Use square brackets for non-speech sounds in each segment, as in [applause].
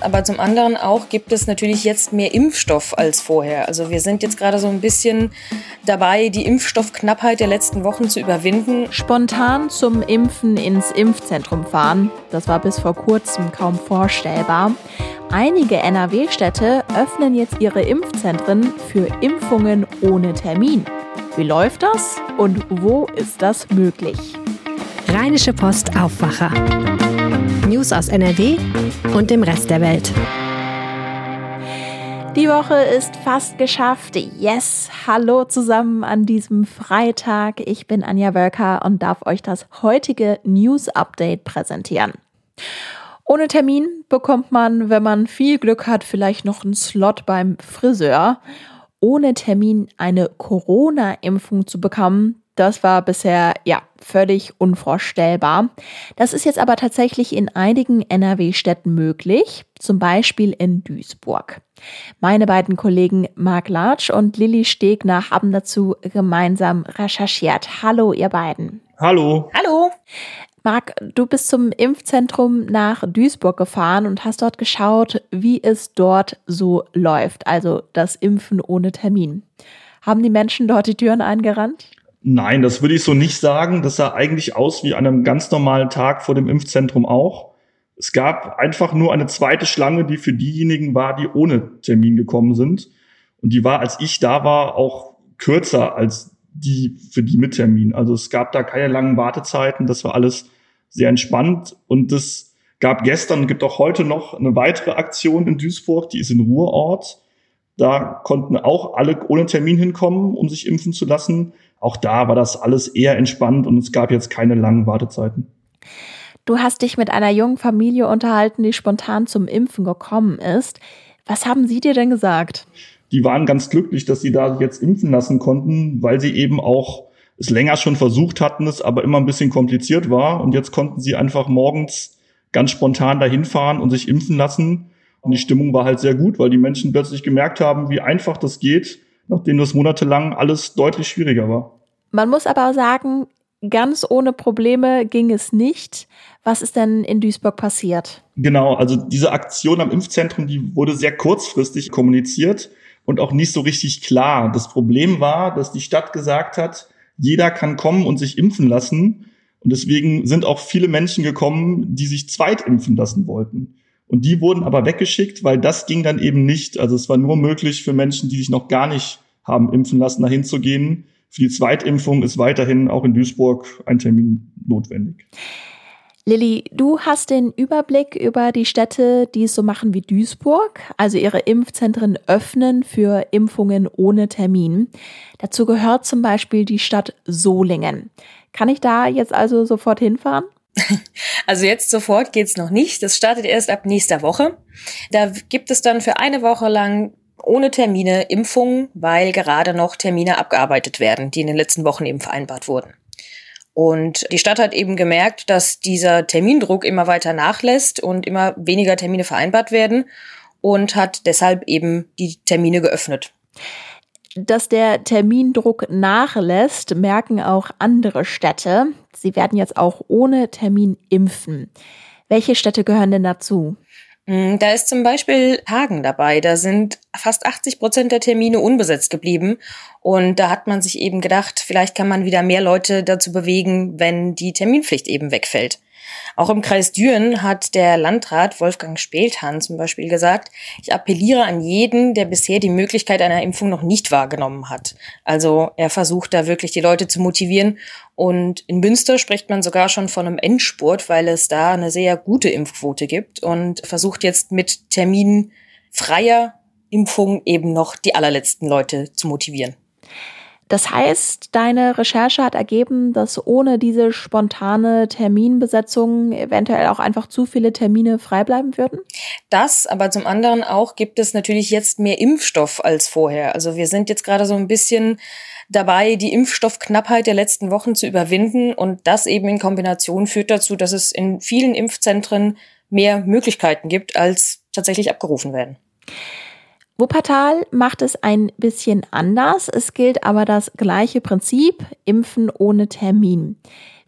aber zum anderen auch gibt es natürlich jetzt mehr Impfstoff als vorher. Also wir sind jetzt gerade so ein bisschen dabei, die Impfstoffknappheit der letzten Wochen zu überwinden. Spontan zum Impfen ins Impfzentrum fahren, das war bis vor kurzem kaum vorstellbar. Einige NRW-Städte öffnen jetzt ihre Impfzentren für Impfungen ohne Termin. Wie läuft das und wo ist das möglich? Rheinische Post Aufwacher. News aus NRW und dem Rest der Welt. Die Woche ist fast geschafft. Yes, hallo zusammen an diesem Freitag. Ich bin Anja Wölker und darf euch das heutige News Update präsentieren. Ohne Termin bekommt man, wenn man viel Glück hat, vielleicht noch einen Slot beim Friseur. Ohne Termin eine Corona-Impfung zu bekommen, das war bisher ja völlig unvorstellbar. Das ist jetzt aber tatsächlich in einigen NRW-Städten möglich, zum Beispiel in Duisburg. Meine beiden Kollegen Marc Latsch und Lilly Stegner haben dazu gemeinsam recherchiert. Hallo, ihr beiden. Hallo. Hallo. Marc, du bist zum Impfzentrum nach Duisburg gefahren und hast dort geschaut, wie es dort so läuft, also das Impfen ohne Termin. Haben die Menschen dort die Türen eingerannt? Nein, das würde ich so nicht sagen. Das sah eigentlich aus wie an einem ganz normalen Tag vor dem Impfzentrum auch. Es gab einfach nur eine zweite Schlange, die für diejenigen war, die ohne Termin gekommen sind. Und die war, als ich da war, auch kürzer als die für die mit Termin. Also es gab da keine langen Wartezeiten. Das war alles sehr entspannt. Und es gab gestern und gibt auch heute noch eine weitere Aktion in Duisburg, die ist in Ruhrort. Da konnten auch alle ohne Termin hinkommen, um sich impfen zu lassen. Auch da war das alles eher entspannt und es gab jetzt keine langen Wartezeiten. Du hast dich mit einer jungen Familie unterhalten, die spontan zum Impfen gekommen ist. Was haben sie dir denn gesagt? Die waren ganz glücklich, dass sie da jetzt impfen lassen konnten, weil sie eben auch es länger schon versucht hatten, es aber immer ein bisschen kompliziert war. Und jetzt konnten sie einfach morgens ganz spontan dahin fahren und sich impfen lassen. Und die Stimmung war halt sehr gut, weil die Menschen plötzlich gemerkt haben, wie einfach das geht nachdem das monatelang alles deutlich schwieriger war. Man muss aber sagen, ganz ohne Probleme ging es nicht. Was ist denn in Duisburg passiert? Genau, also diese Aktion am Impfzentrum, die wurde sehr kurzfristig kommuniziert und auch nicht so richtig klar. Das Problem war, dass die Stadt gesagt hat, jeder kann kommen und sich impfen lassen. Und deswegen sind auch viele Menschen gekommen, die sich zweitimpfen lassen wollten. Und die wurden aber weggeschickt, weil das ging dann eben nicht. Also es war nur möglich für Menschen, die sich noch gar nicht haben impfen lassen, dahin zu gehen. Für die Zweitimpfung ist weiterhin auch in Duisburg ein Termin notwendig. Lilly, du hast den Überblick über die Städte, die es so machen wie Duisburg, also ihre Impfzentren öffnen für Impfungen ohne Termin. Dazu gehört zum Beispiel die Stadt Solingen. Kann ich da jetzt also sofort hinfahren? Also jetzt sofort geht's noch nicht. Das startet erst ab nächster Woche. Da gibt es dann für eine Woche lang ohne Termine Impfungen, weil gerade noch Termine abgearbeitet werden, die in den letzten Wochen eben vereinbart wurden. Und die Stadt hat eben gemerkt, dass dieser Termindruck immer weiter nachlässt und immer weniger Termine vereinbart werden und hat deshalb eben die Termine geöffnet. Dass der Termindruck nachlässt, merken auch andere Städte. Sie werden jetzt auch ohne Termin impfen. Welche Städte gehören denn dazu? Mm, da ist zum Beispiel Hagen dabei. Da sind fast 80 Prozent der Termine unbesetzt geblieben. Und da hat man sich eben gedacht, vielleicht kann man wieder mehr Leute dazu bewegen, wenn die Terminpflicht eben wegfällt. Auch im Kreis Düren hat der Landrat Wolfgang Speltan zum Beispiel gesagt, ich appelliere an jeden, der bisher die Möglichkeit einer Impfung noch nicht wahrgenommen hat. Also er versucht da wirklich die Leute zu motivieren. Und in Münster spricht man sogar schon von einem Endspurt, weil es da eine sehr gute Impfquote gibt und versucht jetzt mit Terminen freier Impfung eben noch die allerletzten Leute zu motivieren. Das heißt, deine Recherche hat ergeben, dass ohne diese spontane Terminbesetzung eventuell auch einfach zu viele Termine frei bleiben würden? Das, aber zum anderen auch gibt es natürlich jetzt mehr Impfstoff als vorher. Also wir sind jetzt gerade so ein bisschen dabei, die Impfstoffknappheit der letzten Wochen zu überwinden und das eben in Kombination führt dazu, dass es in vielen Impfzentren mehr Möglichkeiten gibt, als tatsächlich abgerufen werden. Wuppertal macht es ein bisschen anders. Es gilt aber das gleiche Prinzip, Impfen ohne Termin.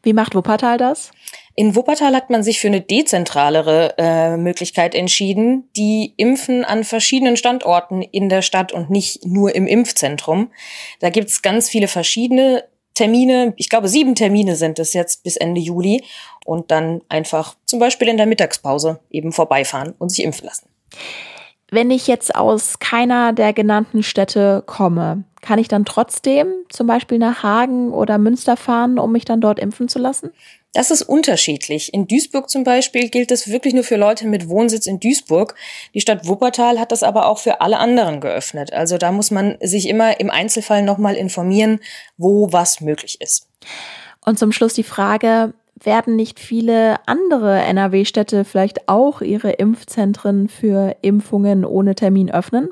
Wie macht Wuppertal das? In Wuppertal hat man sich für eine dezentralere äh, Möglichkeit entschieden, die impfen an verschiedenen Standorten in der Stadt und nicht nur im Impfzentrum. Da gibt's ganz viele verschiedene Termine. Ich glaube, sieben Termine sind es jetzt bis Ende Juli. Und dann einfach zum Beispiel in der Mittagspause eben vorbeifahren und sich impfen lassen. Wenn ich jetzt aus keiner der genannten Städte komme, kann ich dann trotzdem zum Beispiel nach Hagen oder Münster fahren, um mich dann dort impfen zu lassen? Das ist unterschiedlich. In Duisburg zum Beispiel gilt es wirklich nur für Leute mit Wohnsitz in Duisburg. Die Stadt Wuppertal hat das aber auch für alle anderen geöffnet. Also da muss man sich immer im Einzelfall nochmal informieren, wo was möglich ist. Und zum Schluss die Frage, werden nicht viele andere NRW-Städte vielleicht auch ihre Impfzentren für Impfungen ohne Termin öffnen?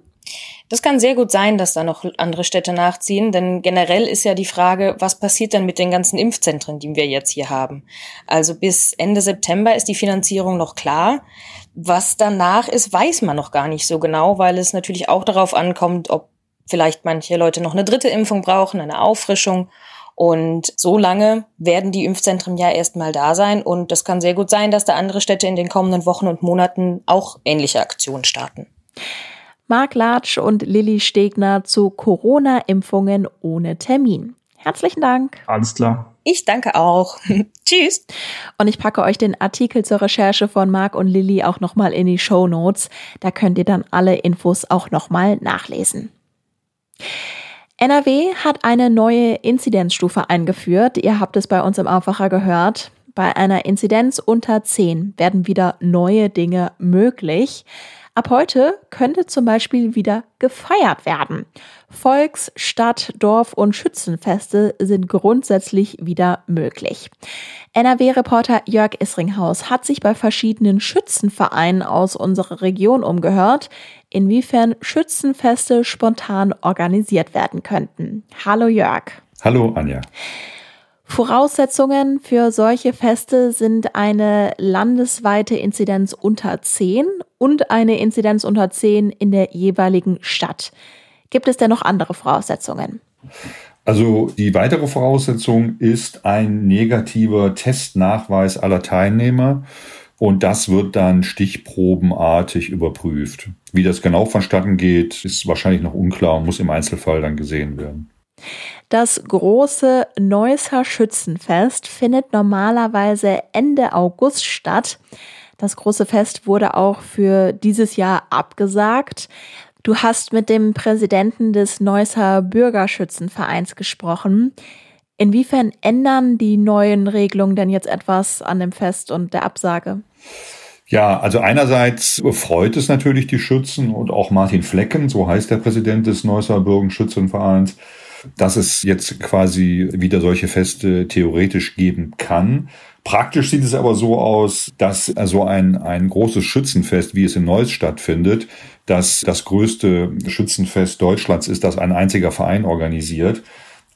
Das kann sehr gut sein, dass da noch andere Städte nachziehen, denn generell ist ja die Frage, was passiert dann mit den ganzen Impfzentren, die wir jetzt hier haben? Also bis Ende September ist die Finanzierung noch klar. Was danach ist, weiß man noch gar nicht so genau, weil es natürlich auch darauf ankommt, ob vielleicht manche Leute noch eine dritte Impfung brauchen, eine Auffrischung. Und so lange werden die Impfzentren ja erstmal da sein. Und das kann sehr gut sein, dass da andere Städte in den kommenden Wochen und Monaten auch ähnliche Aktionen starten. Marc Latsch und Lilly Stegner zu Corona-Impfungen ohne Termin. Herzlichen Dank. Alles klar. Ich danke auch. [laughs] Tschüss. Und ich packe euch den Artikel zur Recherche von Marc und Lilly auch nochmal in die Show Notes. Da könnt ihr dann alle Infos auch nochmal nachlesen. NRW hat eine neue Inzidenzstufe eingeführt. Ihr habt es bei uns im Aufwacher gehört. Bei einer Inzidenz unter 10 werden wieder neue Dinge möglich. Ab heute könnte zum Beispiel wieder gefeiert werden. Volks-, Stadt-, Dorf- und Schützenfeste sind grundsätzlich wieder möglich. NRW-Reporter Jörg Isringhaus hat sich bei verschiedenen Schützenvereinen aus unserer Region umgehört, inwiefern Schützenfeste spontan organisiert werden könnten. Hallo Jörg. Hallo Anja. Voraussetzungen für solche Feste sind eine landesweite Inzidenz unter 10 und eine Inzidenz unter 10 in der jeweiligen Stadt. Gibt es denn noch andere Voraussetzungen? Also die weitere Voraussetzung ist ein negativer Testnachweis aller Teilnehmer und das wird dann stichprobenartig überprüft. Wie das genau vonstatten geht, ist wahrscheinlich noch unklar und muss im Einzelfall dann gesehen werden. Das große Neusser Schützenfest findet normalerweise Ende August statt. Das große Fest wurde auch für dieses Jahr abgesagt. Du hast mit dem Präsidenten des Neusser Bürgerschützenvereins gesprochen. Inwiefern ändern die neuen Regelungen denn jetzt etwas an dem Fest und der Absage? Ja, also einerseits freut es natürlich die Schützen und auch Martin Flecken, so heißt der Präsident des Neusser Bürgerschützenvereins, dass es jetzt quasi wieder solche Feste theoretisch geben kann. Praktisch sieht es aber so aus, dass so ein, ein großes Schützenfest, wie es in Neuss stattfindet, das das größte Schützenfest Deutschlands ist, das ein einziger Verein organisiert,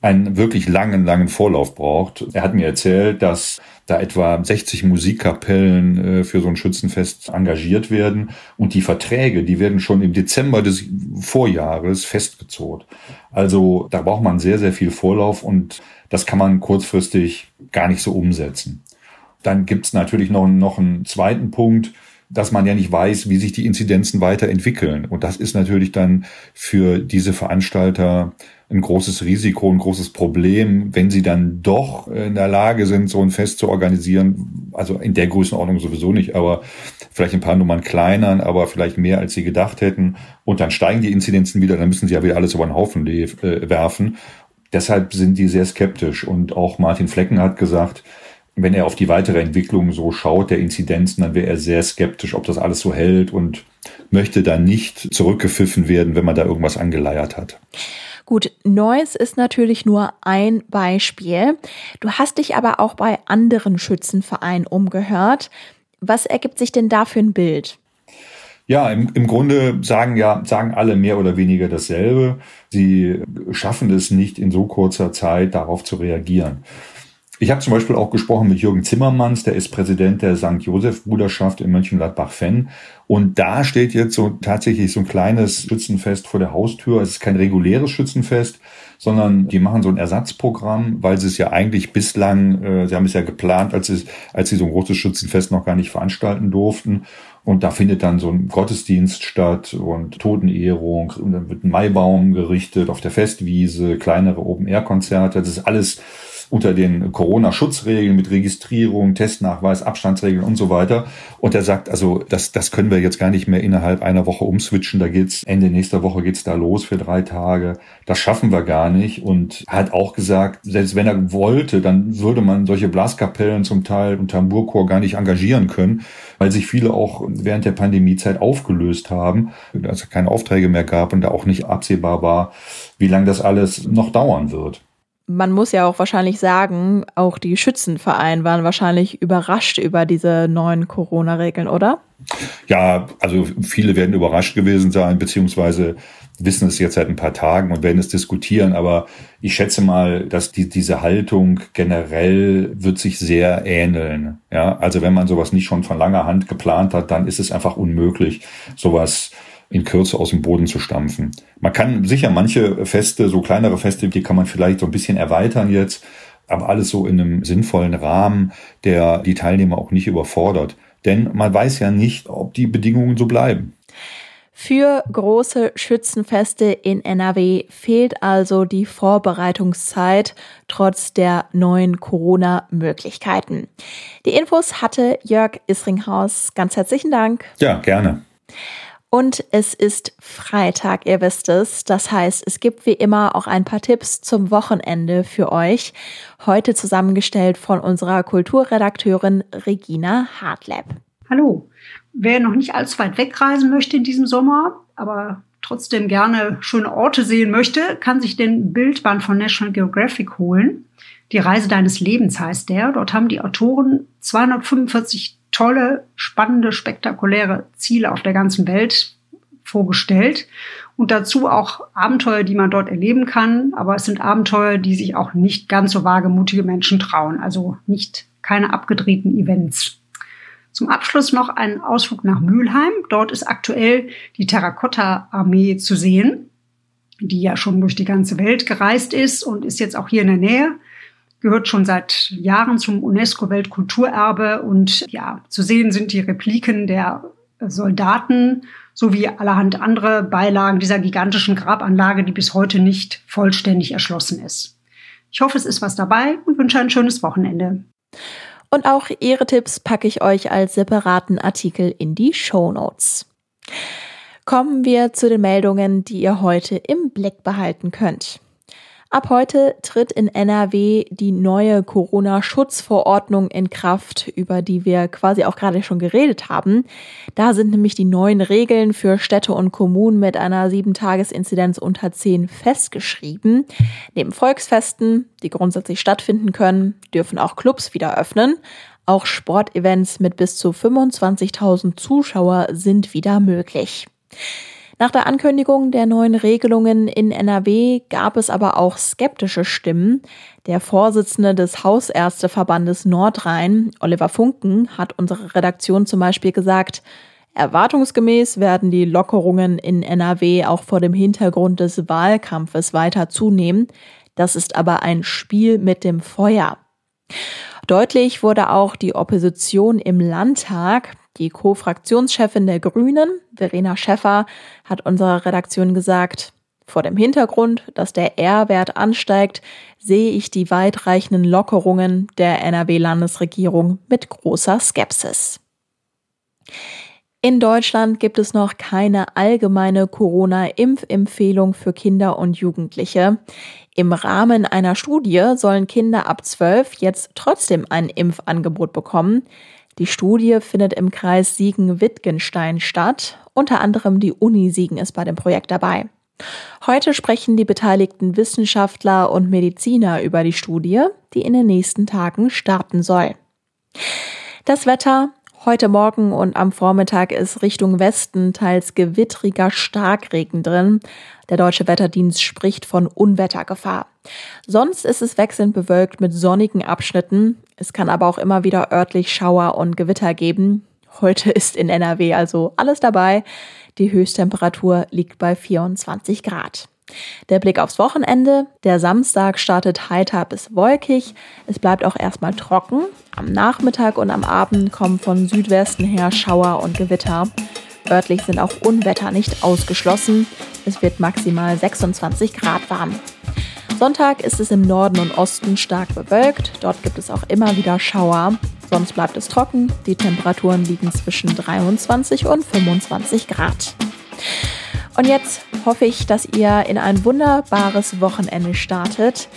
einen wirklich langen, langen Vorlauf braucht. Er hat mir erzählt, dass da etwa 60 Musikkapellen äh, für so ein Schützenfest engagiert werden und die Verträge, die werden schon im Dezember des Vorjahres festgezogen. Also da braucht man sehr, sehr viel Vorlauf und das kann man kurzfristig gar nicht so umsetzen. Dann gibt's natürlich noch, noch einen zweiten Punkt, dass man ja nicht weiß, wie sich die Inzidenzen weiterentwickeln. Und das ist natürlich dann für diese Veranstalter ein großes Risiko, ein großes Problem, wenn sie dann doch in der Lage sind, so ein Fest zu organisieren. Also in der Größenordnung sowieso nicht, aber vielleicht ein paar Nummern kleiner, aber vielleicht mehr, als sie gedacht hätten. Und dann steigen die Inzidenzen wieder, dann müssen sie ja wieder alles über den Haufen äh, werfen. Deshalb sind die sehr skeptisch. Und auch Martin Flecken hat gesagt, wenn er auf die weitere Entwicklung so schaut, der Inzidenzen, dann wäre er sehr skeptisch, ob das alles so hält und möchte dann nicht zurückgepfiffen werden, wenn man da irgendwas angeleiert hat. Gut, Neues ist natürlich nur ein Beispiel. Du hast dich aber auch bei anderen Schützenvereinen umgehört. Was ergibt sich denn da für ein Bild? Ja, im, im Grunde sagen ja, sagen alle mehr oder weniger dasselbe. Sie schaffen es nicht in so kurzer Zeit darauf zu reagieren. Ich habe zum Beispiel auch gesprochen mit Jürgen Zimmermanns, der ist Präsident der St. Josef Bruderschaft in Mönchengladbach-Fenn. Und da steht jetzt so tatsächlich so ein kleines Schützenfest vor der Haustür. Es ist kein reguläres Schützenfest, sondern die machen so ein Ersatzprogramm, weil sie es ja eigentlich bislang, äh, sie haben es ja geplant, als sie, als sie so ein großes Schützenfest noch gar nicht veranstalten durften. Und da findet dann so ein Gottesdienst statt und Totenehrung. Und dann wird ein Maibaum gerichtet auf der Festwiese, kleinere Open-Air-Konzerte. Das ist alles unter den Corona-Schutzregeln mit Registrierung, Testnachweis, Abstandsregeln und so weiter. Und er sagt, also das, das können wir jetzt gar nicht mehr innerhalb einer Woche umswitchen. Da geht's Ende nächster Woche geht's da los für drei Tage. Das schaffen wir gar nicht. Und hat auch gesagt, selbst wenn er wollte, dann würde man solche Blaskapellen zum Teil und Tamburchor gar nicht engagieren können, weil sich viele auch während der Pandemiezeit aufgelöst haben, dass es keine Aufträge mehr gab und da auch nicht absehbar war, wie lange das alles noch dauern wird man muss ja auch wahrscheinlich sagen, auch die Schützenvereine waren wahrscheinlich überrascht über diese neuen Corona-Regeln, oder? Ja, also viele werden überrascht gewesen sein, beziehungsweise wissen es jetzt seit ein paar Tagen und werden es diskutieren. Aber ich schätze mal, dass die, diese Haltung generell wird sich sehr ähneln. Ja, also wenn man sowas nicht schon von langer Hand geplant hat, dann ist es einfach unmöglich, sowas in Kürze aus dem Boden zu stampfen. Man kann sicher manche Feste, so kleinere Feste, die kann man vielleicht so ein bisschen erweitern jetzt, aber alles so in einem sinnvollen Rahmen, der die Teilnehmer auch nicht überfordert. Denn man weiß ja nicht, ob die Bedingungen so bleiben. Für große Schützenfeste in NRW fehlt also die Vorbereitungszeit trotz der neuen Corona-Möglichkeiten. Die Infos hatte Jörg Isringhaus. Ganz herzlichen Dank. Ja, gerne. Und es ist Freitag, ihr wisst es. Das heißt, es gibt wie immer auch ein paar Tipps zum Wochenende für euch. Heute zusammengestellt von unserer Kulturredakteurin Regina Hartleb. Hallo. Wer noch nicht allzu weit wegreisen möchte in diesem Sommer, aber trotzdem gerne schöne Orte sehen möchte, kann sich den Bildband von National Geographic holen. Die Reise deines Lebens heißt der. Dort haben die Autoren 245 tolle, spannende, spektakuläre Ziele auf der ganzen Welt vorgestellt und dazu auch Abenteuer, die man dort erleben kann. Aber es sind Abenteuer, die sich auch nicht ganz so wagemutige Menschen trauen. Also nicht keine abgedrehten Events. Zum Abschluss noch ein Ausflug nach Mülheim. Dort ist aktuell die Terrakotta-Armee zu sehen, die ja schon durch die ganze Welt gereist ist und ist jetzt auch hier in der Nähe gehört schon seit Jahren zum UNESCO-Weltkulturerbe und ja, zu sehen sind die Repliken der Soldaten sowie allerhand andere Beilagen dieser gigantischen Grabanlage, die bis heute nicht vollständig erschlossen ist. Ich hoffe, es ist was dabei und wünsche ein schönes Wochenende. Und auch Ihre Tipps packe ich euch als separaten Artikel in die Show Notes. Kommen wir zu den Meldungen, die ihr heute im Blick behalten könnt. Ab heute tritt in NRW die neue Corona-Schutzverordnung in Kraft, über die wir quasi auch gerade schon geredet haben. Da sind nämlich die neuen Regeln für Städte und Kommunen mit einer 7-Tages-Inzidenz unter 10 festgeschrieben. Neben Volksfesten, die grundsätzlich stattfinden können, dürfen auch Clubs wieder öffnen. Auch Sportevents mit bis zu 25.000 Zuschauer sind wieder möglich. Nach der Ankündigung der neuen Regelungen in NRW gab es aber auch skeptische Stimmen. Der Vorsitzende des Hausärzteverbandes Nordrhein, Oliver Funken, hat unsere Redaktion zum Beispiel gesagt, Erwartungsgemäß werden die Lockerungen in NRW auch vor dem Hintergrund des Wahlkampfes weiter zunehmen. Das ist aber ein Spiel mit dem Feuer. Deutlich wurde auch die Opposition im Landtag. Die Co-Fraktionschefin der Grünen, Verena Schäffer, hat unserer Redaktion gesagt, vor dem Hintergrund, dass der R-Wert ansteigt, sehe ich die weitreichenden Lockerungen der NRW-Landesregierung mit großer Skepsis. In Deutschland gibt es noch keine allgemeine Corona-Impfempfehlung für Kinder und Jugendliche. Im Rahmen einer Studie sollen Kinder ab 12 jetzt trotzdem ein Impfangebot bekommen. Die Studie findet im Kreis Siegen-Wittgenstein statt. Unter anderem die Uni Siegen ist bei dem Projekt dabei. Heute sprechen die beteiligten Wissenschaftler und Mediziner über die Studie, die in den nächsten Tagen starten soll. Das Wetter. Heute Morgen und am Vormittag ist Richtung Westen teils gewittriger Starkregen drin. Der deutsche Wetterdienst spricht von Unwettergefahr. Sonst ist es wechselnd bewölkt mit sonnigen Abschnitten. Es kann aber auch immer wieder örtlich Schauer und Gewitter geben. Heute ist in NRW also alles dabei. Die Höchsttemperatur liegt bei 24 Grad. Der Blick aufs Wochenende. Der Samstag startet heiter bis wolkig. Es bleibt auch erstmal trocken. Am Nachmittag und am Abend kommen von Südwesten her Schauer und Gewitter. Örtlich sind auch Unwetter nicht ausgeschlossen. Es wird maximal 26 Grad warm. Sonntag ist es im Norden und Osten stark bewölkt. Dort gibt es auch immer wieder Schauer. Sonst bleibt es trocken. Die Temperaturen liegen zwischen 23 und 25 Grad. Und jetzt hoffe ich, dass ihr in ein wunderbares Wochenende startet.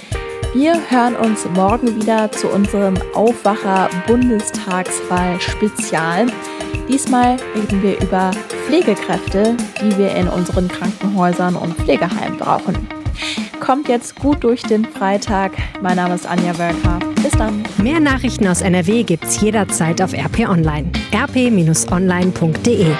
Wir hören uns morgen wieder zu unserem Aufwacher Bundestagswahl Spezial. Diesmal reden wir über Pflegekräfte, die wir in unseren Krankenhäusern und Pflegeheimen brauchen. Kommt jetzt gut durch den Freitag. Mein Name ist Anja Wölker. Bis dann. Mehr Nachrichten aus NRW gibt's jederzeit auf RP Online. rp-online.de